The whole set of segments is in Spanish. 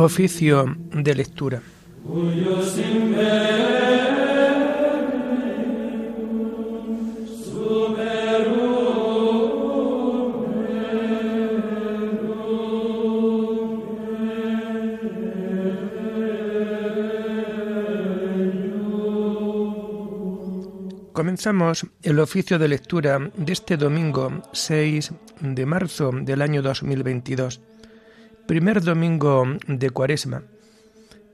Oficio de lectura. Comenzamos el oficio de lectura de este domingo 6 de marzo del año 2022, primer domingo de Cuaresma,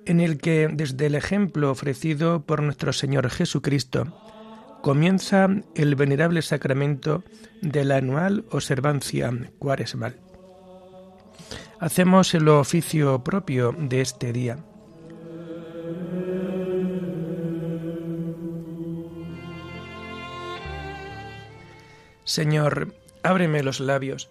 en el que desde el ejemplo ofrecido por nuestro Señor Jesucristo comienza el venerable sacramento de la anual observancia cuaresmal. Hacemos el oficio propio de este día Señor, ábreme los labios,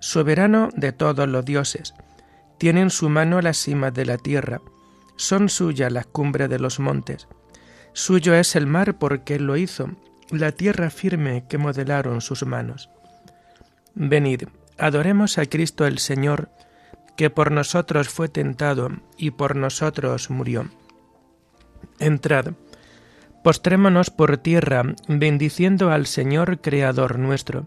soberano de todos los dioses. Tiene en su mano las cimas de la tierra, son suyas las cumbres de los montes. Suyo es el mar porque él lo hizo, la tierra firme que modelaron sus manos. Venid, adoremos a Cristo el Señor, que por nosotros fue tentado y por nosotros murió. Entrad, postrémonos por tierra, bendiciendo al Señor Creador nuestro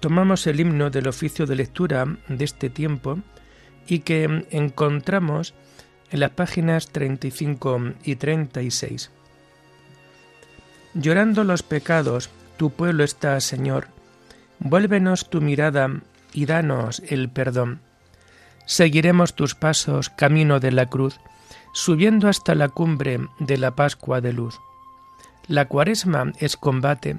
Tomamos el himno del oficio de lectura de este tiempo y que encontramos en las páginas 35 y 36. Llorando los pecados, tu pueblo está, Señor. Vuélvenos tu mirada y danos el perdón. Seguiremos tus pasos camino de la cruz, subiendo hasta la cumbre de la Pascua de luz. La cuaresma es combate,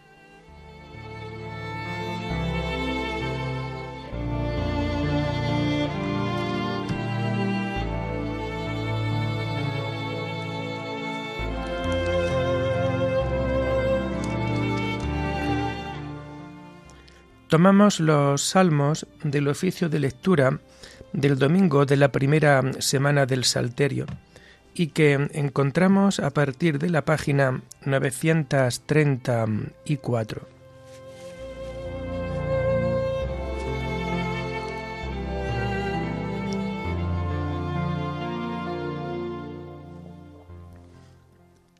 Tomamos los salmos del oficio de lectura del domingo de la primera semana del Salterio y que encontramos a partir de la página 934.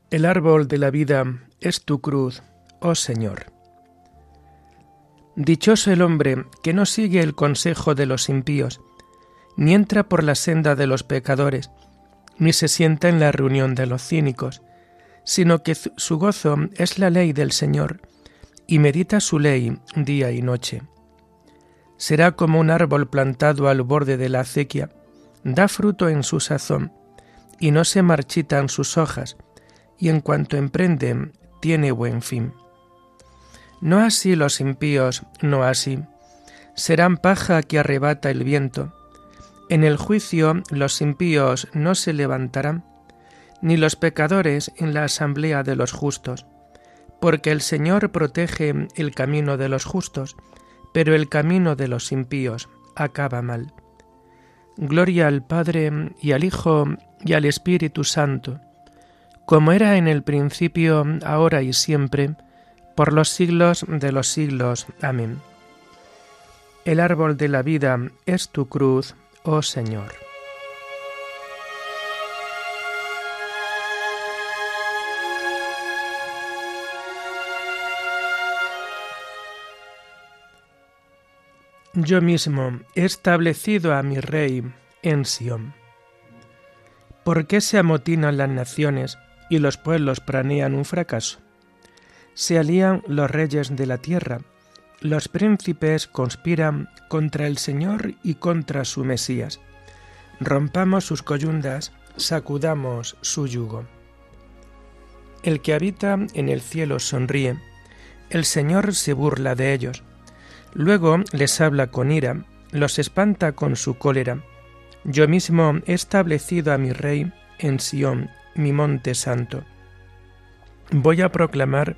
El árbol de la vida es tu cruz, oh Señor. Dichoso el hombre que no sigue el consejo de los impíos, ni entra por la senda de los pecadores, ni se sienta en la reunión de los cínicos, sino que su gozo es la ley del Señor, y medita su ley día y noche. Será como un árbol plantado al borde de la acequia, da fruto en su sazón, y no se marchitan sus hojas, y en cuanto emprende, tiene buen fin. No así los impíos, no así. Serán paja que arrebata el viento. En el juicio los impíos no se levantarán, ni los pecadores en la asamblea de los justos, porque el Señor protege el camino de los justos, pero el camino de los impíos acaba mal. Gloria al Padre y al Hijo y al Espíritu Santo, como era en el principio, ahora y siempre, por los siglos de los siglos. Amén. El árbol de la vida es tu cruz, oh Señor. Yo mismo he establecido a mi rey en Sión. ¿Por qué se amotinan las naciones? y los pueblos planean un fracaso. Se alían los reyes de la tierra, los príncipes conspiran contra el Señor y contra su Mesías. Rompamos sus coyundas, sacudamos su yugo. El que habita en el cielo sonríe, el Señor se burla de ellos. Luego les habla con ira, los espanta con su cólera. Yo mismo he establecido a mi rey en Sión mi monte santo. Voy a proclamar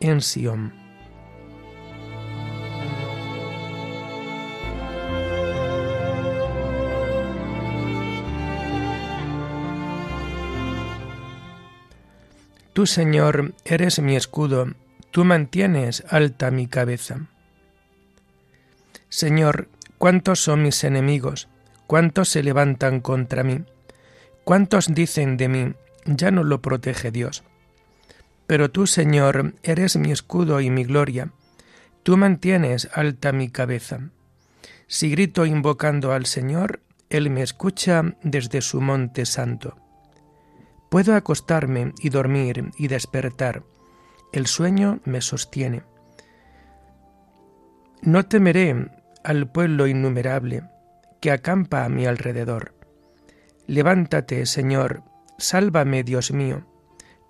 en Sión. Tú, Señor, eres mi escudo, tú mantienes alta mi cabeza. Señor, ¿cuántos son mis enemigos? ¿Cuántos se levantan contra mí? ¿Cuántos dicen de mí, ya no lo protege Dios. Pero tú, Señor, eres mi escudo y mi gloria, tú mantienes alta mi cabeza. Si grito invocando al Señor, Él me escucha desde su monte santo. Puedo acostarme y dormir y despertar, el sueño me sostiene. No temeré al pueblo innumerable que acampa a mi alrededor. Levántate, Señor, Sálvame, Dios mío.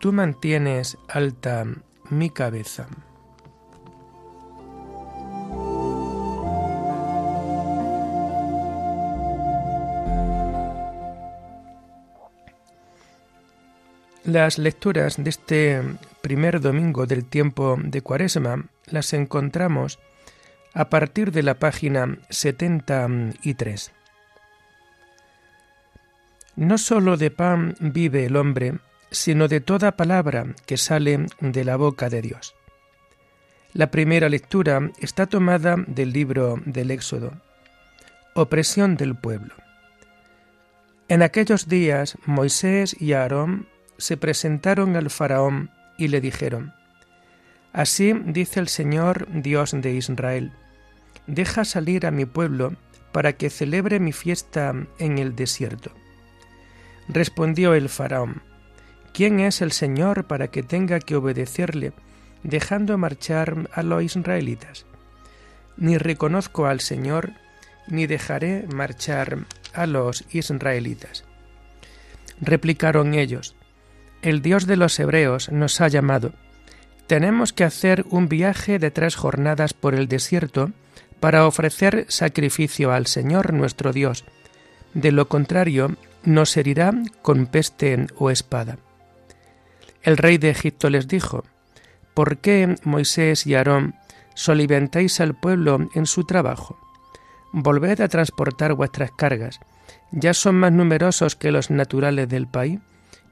tú mantienes alta mi cabeza. Las lecturas de este primer domingo del tiempo de Cuaresma las encontramos a partir de la página 73. No solo de pan vive el hombre, sino de toda palabra que sale de la boca de Dios. La primera lectura está tomada del libro del Éxodo. Opresión del pueblo. En aquellos días Moisés y Aarón se presentaron al faraón y le dijeron, Así dice el Señor Dios de Israel, deja salir a mi pueblo para que celebre mi fiesta en el desierto. Respondió el faraón, ¿quién es el Señor para que tenga que obedecerle, dejando marchar a los israelitas? Ni reconozco al Señor, ni dejaré marchar a los israelitas. Replicaron ellos, El Dios de los Hebreos nos ha llamado. Tenemos que hacer un viaje de tres jornadas por el desierto para ofrecer sacrificio al Señor nuestro Dios. De lo contrario, nos herirá con peste o espada. El rey de Egipto les dijo, ¿Por qué Moisés y Aarón soliventáis al pueblo en su trabajo? Volved a transportar vuestras cargas. Ya son más numerosos que los naturales del país,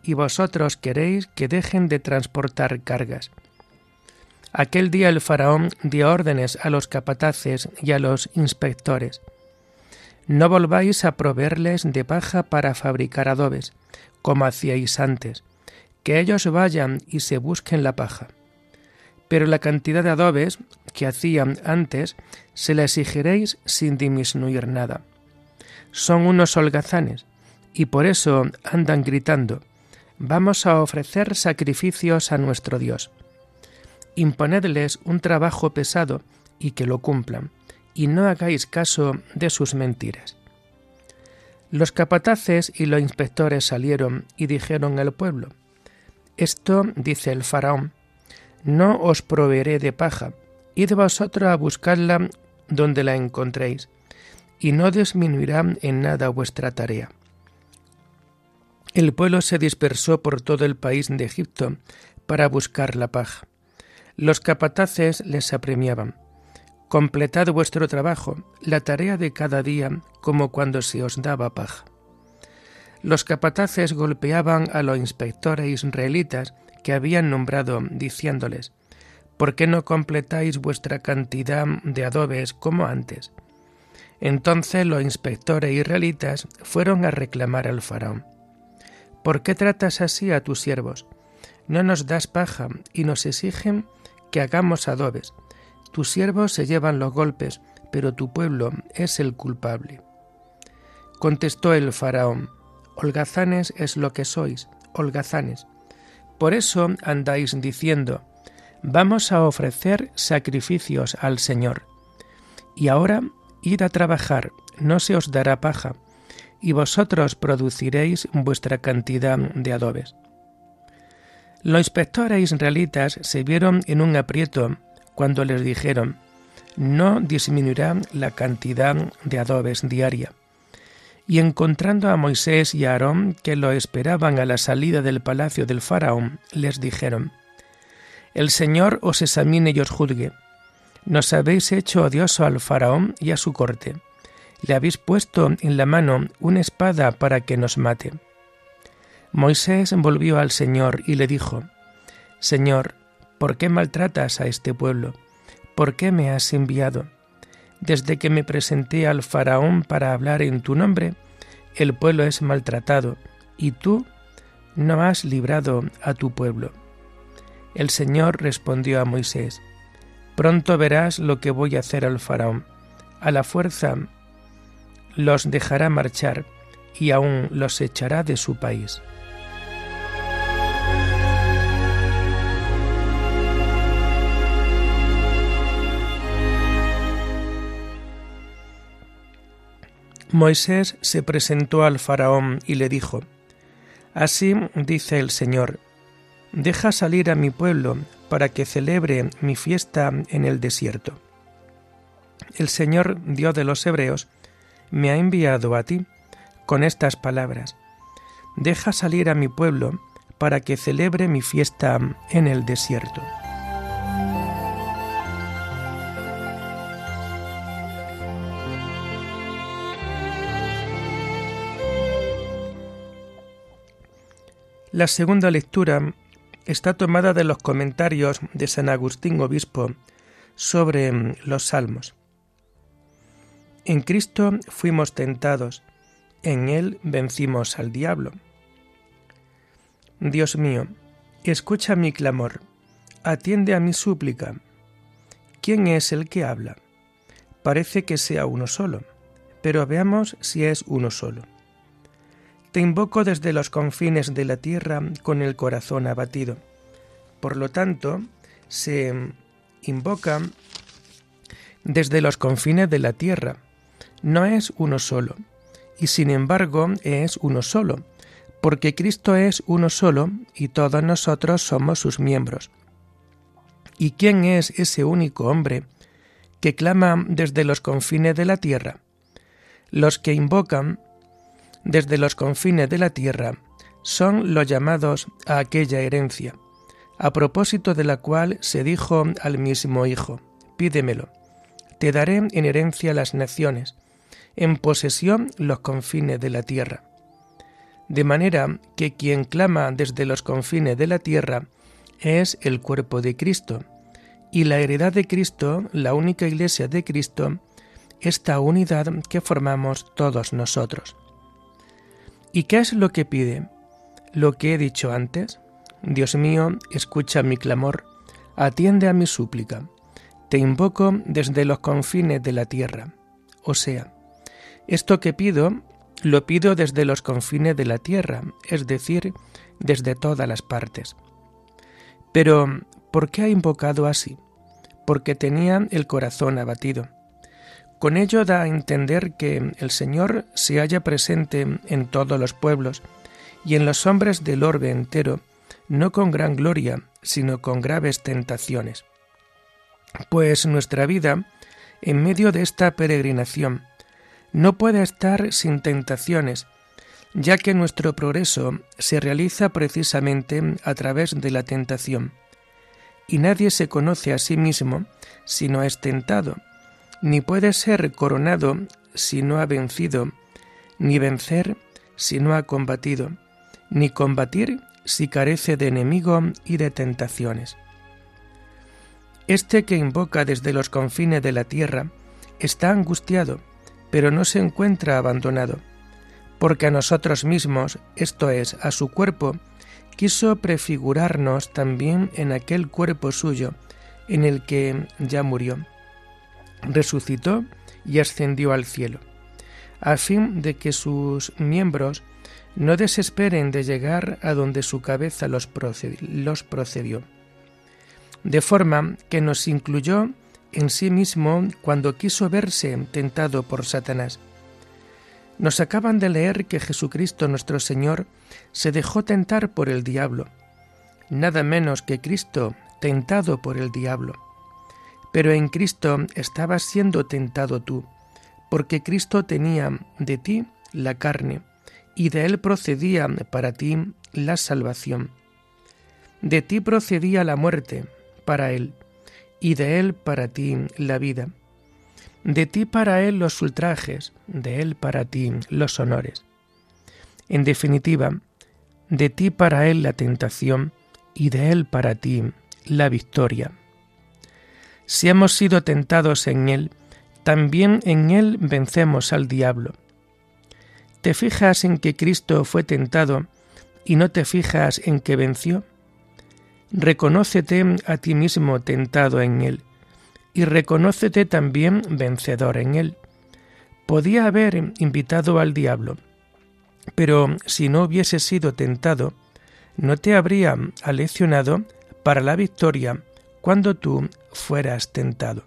y vosotros queréis que dejen de transportar cargas. Aquel día el faraón dio órdenes a los capataces y a los inspectores. No volváis a proveerles de paja para fabricar adobes, como hacíais antes, que ellos vayan y se busquen la paja. Pero la cantidad de adobes que hacían antes se la exigiréis sin disminuir nada. Son unos holgazanes, y por eso andan gritando, vamos a ofrecer sacrificios a nuestro Dios imponedles un trabajo pesado y que lo cumplan, y no hagáis caso de sus mentiras. Los capataces y los inspectores salieron y dijeron al pueblo, Esto dice el faraón, no os proveeré de paja, id vosotros a buscarla donde la encontréis, y no disminuirá en nada vuestra tarea. El pueblo se dispersó por todo el país de Egipto para buscar la paja. Los capataces les apremiaban. Completad vuestro trabajo, la tarea de cada día, como cuando se os daba paja. Los capataces golpeaban a los inspectores israelitas que habían nombrado, diciéndoles, ¿Por qué no completáis vuestra cantidad de adobes como antes? Entonces los inspectores israelitas fueron a reclamar al faraón. ¿Por qué tratas así a tus siervos? No nos das paja y nos exigen que hagamos adobes. Tus siervos se llevan los golpes, pero tu pueblo es el culpable. Contestó el faraón, holgazanes es lo que sois, holgazanes. Por eso andáis diciendo, vamos a ofrecer sacrificios al Señor. Y ahora id a trabajar, no se os dará paja, y vosotros produciréis vuestra cantidad de adobes. Los inspectores israelitas se vieron en un aprieto cuando les dijeron, no disminuirá la cantidad de adobes diaria. Y encontrando a Moisés y a Aarón que lo esperaban a la salida del palacio del faraón, les dijeron, El Señor os examine y os juzgue. Nos habéis hecho odioso al faraón y a su corte. Le habéis puesto en la mano una espada para que nos mate. Moisés volvió al Señor y le dijo, Señor, ¿por qué maltratas a este pueblo? ¿Por qué me has enviado? Desde que me presenté al faraón para hablar en tu nombre, el pueblo es maltratado, y tú no has librado a tu pueblo. El Señor respondió a Moisés, Pronto verás lo que voy a hacer al faraón. A la fuerza los dejará marchar y aún los echará de su país. Moisés se presentó al faraón y le dijo, Así dice el Señor, deja salir a mi pueblo para que celebre mi fiesta en el desierto. El Señor, Dios de los Hebreos, me ha enviado a ti con estas palabras, deja salir a mi pueblo para que celebre mi fiesta en el desierto. La segunda lectura está tomada de los comentarios de San Agustín Obispo sobre los Salmos. En Cristo fuimos tentados, en Él vencimos al diablo. Dios mío, escucha mi clamor, atiende a mi súplica. ¿Quién es el que habla? Parece que sea uno solo, pero veamos si es uno solo. Te invoco desde los confines de la tierra con el corazón abatido. Por lo tanto, se invoca desde los confines de la tierra. No es uno solo, y sin embargo es uno solo, porque Cristo es uno solo y todos nosotros somos sus miembros. ¿Y quién es ese único hombre que clama desde los confines de la tierra? Los que invocan desde los confines de la tierra son los llamados a aquella herencia, a propósito de la cual se dijo al mismo Hijo, pídemelo, te daré en herencia las naciones, en posesión los confines de la tierra de manera que quien clama desde los confines de la tierra es el cuerpo de Cristo, y la heredad de Cristo, la única iglesia de Cristo, esta unidad que formamos todos nosotros. ¿Y qué es lo que pide? Lo que he dicho antes. Dios mío, escucha mi clamor, atiende a mi súplica. Te invoco desde los confines de la tierra. O sea, esto que pido lo pido desde los confines de la tierra, es decir, desde todas las partes. Pero, ¿por qué ha invocado así? Porque tenía el corazón abatido. Con ello da a entender que el Señor se halla presente en todos los pueblos y en los hombres del orbe entero, no con gran gloria, sino con graves tentaciones. Pues nuestra vida, en medio de esta peregrinación, no puede estar sin tentaciones, ya que nuestro progreso se realiza precisamente a través de la tentación. Y nadie se conoce a sí mismo si no es tentado, ni puede ser coronado si no ha vencido, ni vencer si no ha combatido, ni combatir si carece de enemigo y de tentaciones. Este que invoca desde los confines de la tierra está angustiado, pero no se encuentra abandonado, porque a nosotros mismos, esto es, a su cuerpo, quiso prefigurarnos también en aquel cuerpo suyo, en el que ya murió. Resucitó y ascendió al cielo, a fin de que sus miembros no desesperen de llegar a donde su cabeza los, procedió. De forma que nos incluyó en sí mismo cuando quiso verse tentado por Satanás. Nos acaban de leer que Jesucristo nuestro Señor se dejó tentar por el diablo, nada menos que Cristo tentado por el diablo. Pero en Cristo estabas siendo tentado tú, porque Cristo tenía de ti la carne, y de él procedía para ti la salvación. De ti procedía la muerte, para él y de Él para ti la vida. De ti para Él los ultrajes, de Él para ti los honores. En definitiva, de ti para Él la tentación y de Él para ti la victoria. Si hemos sido tentados en Él, también en Él vencemos al diablo. ¿Te fijas en que Cristo fue tentado y no te fijas en que venció? Reconócete a ti mismo tentado en él, y reconócete también vencedor en él. Podía haber invitado al diablo, pero si no hubiese sido tentado, no te habría aleccionado para la victoria cuando tú fueras tentado.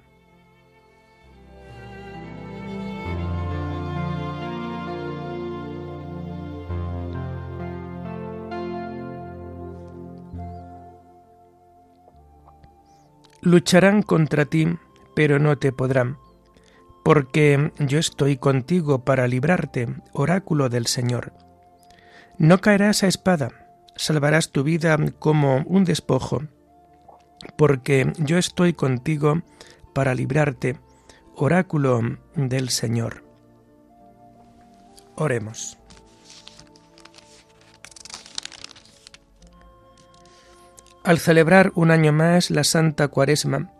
Lucharán contra ti, pero no te podrán, porque yo estoy contigo para librarte, oráculo del Señor. No caerás a espada, salvarás tu vida como un despojo, porque yo estoy contigo para librarte, oráculo del Señor. Oremos. Al celebrar un año más la Santa Cuaresma,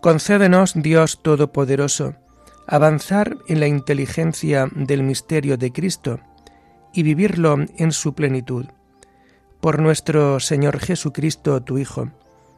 concédenos, Dios Todopoderoso, avanzar en la inteligencia del misterio de Cristo y vivirlo en su plenitud. Por nuestro Señor Jesucristo, tu Hijo,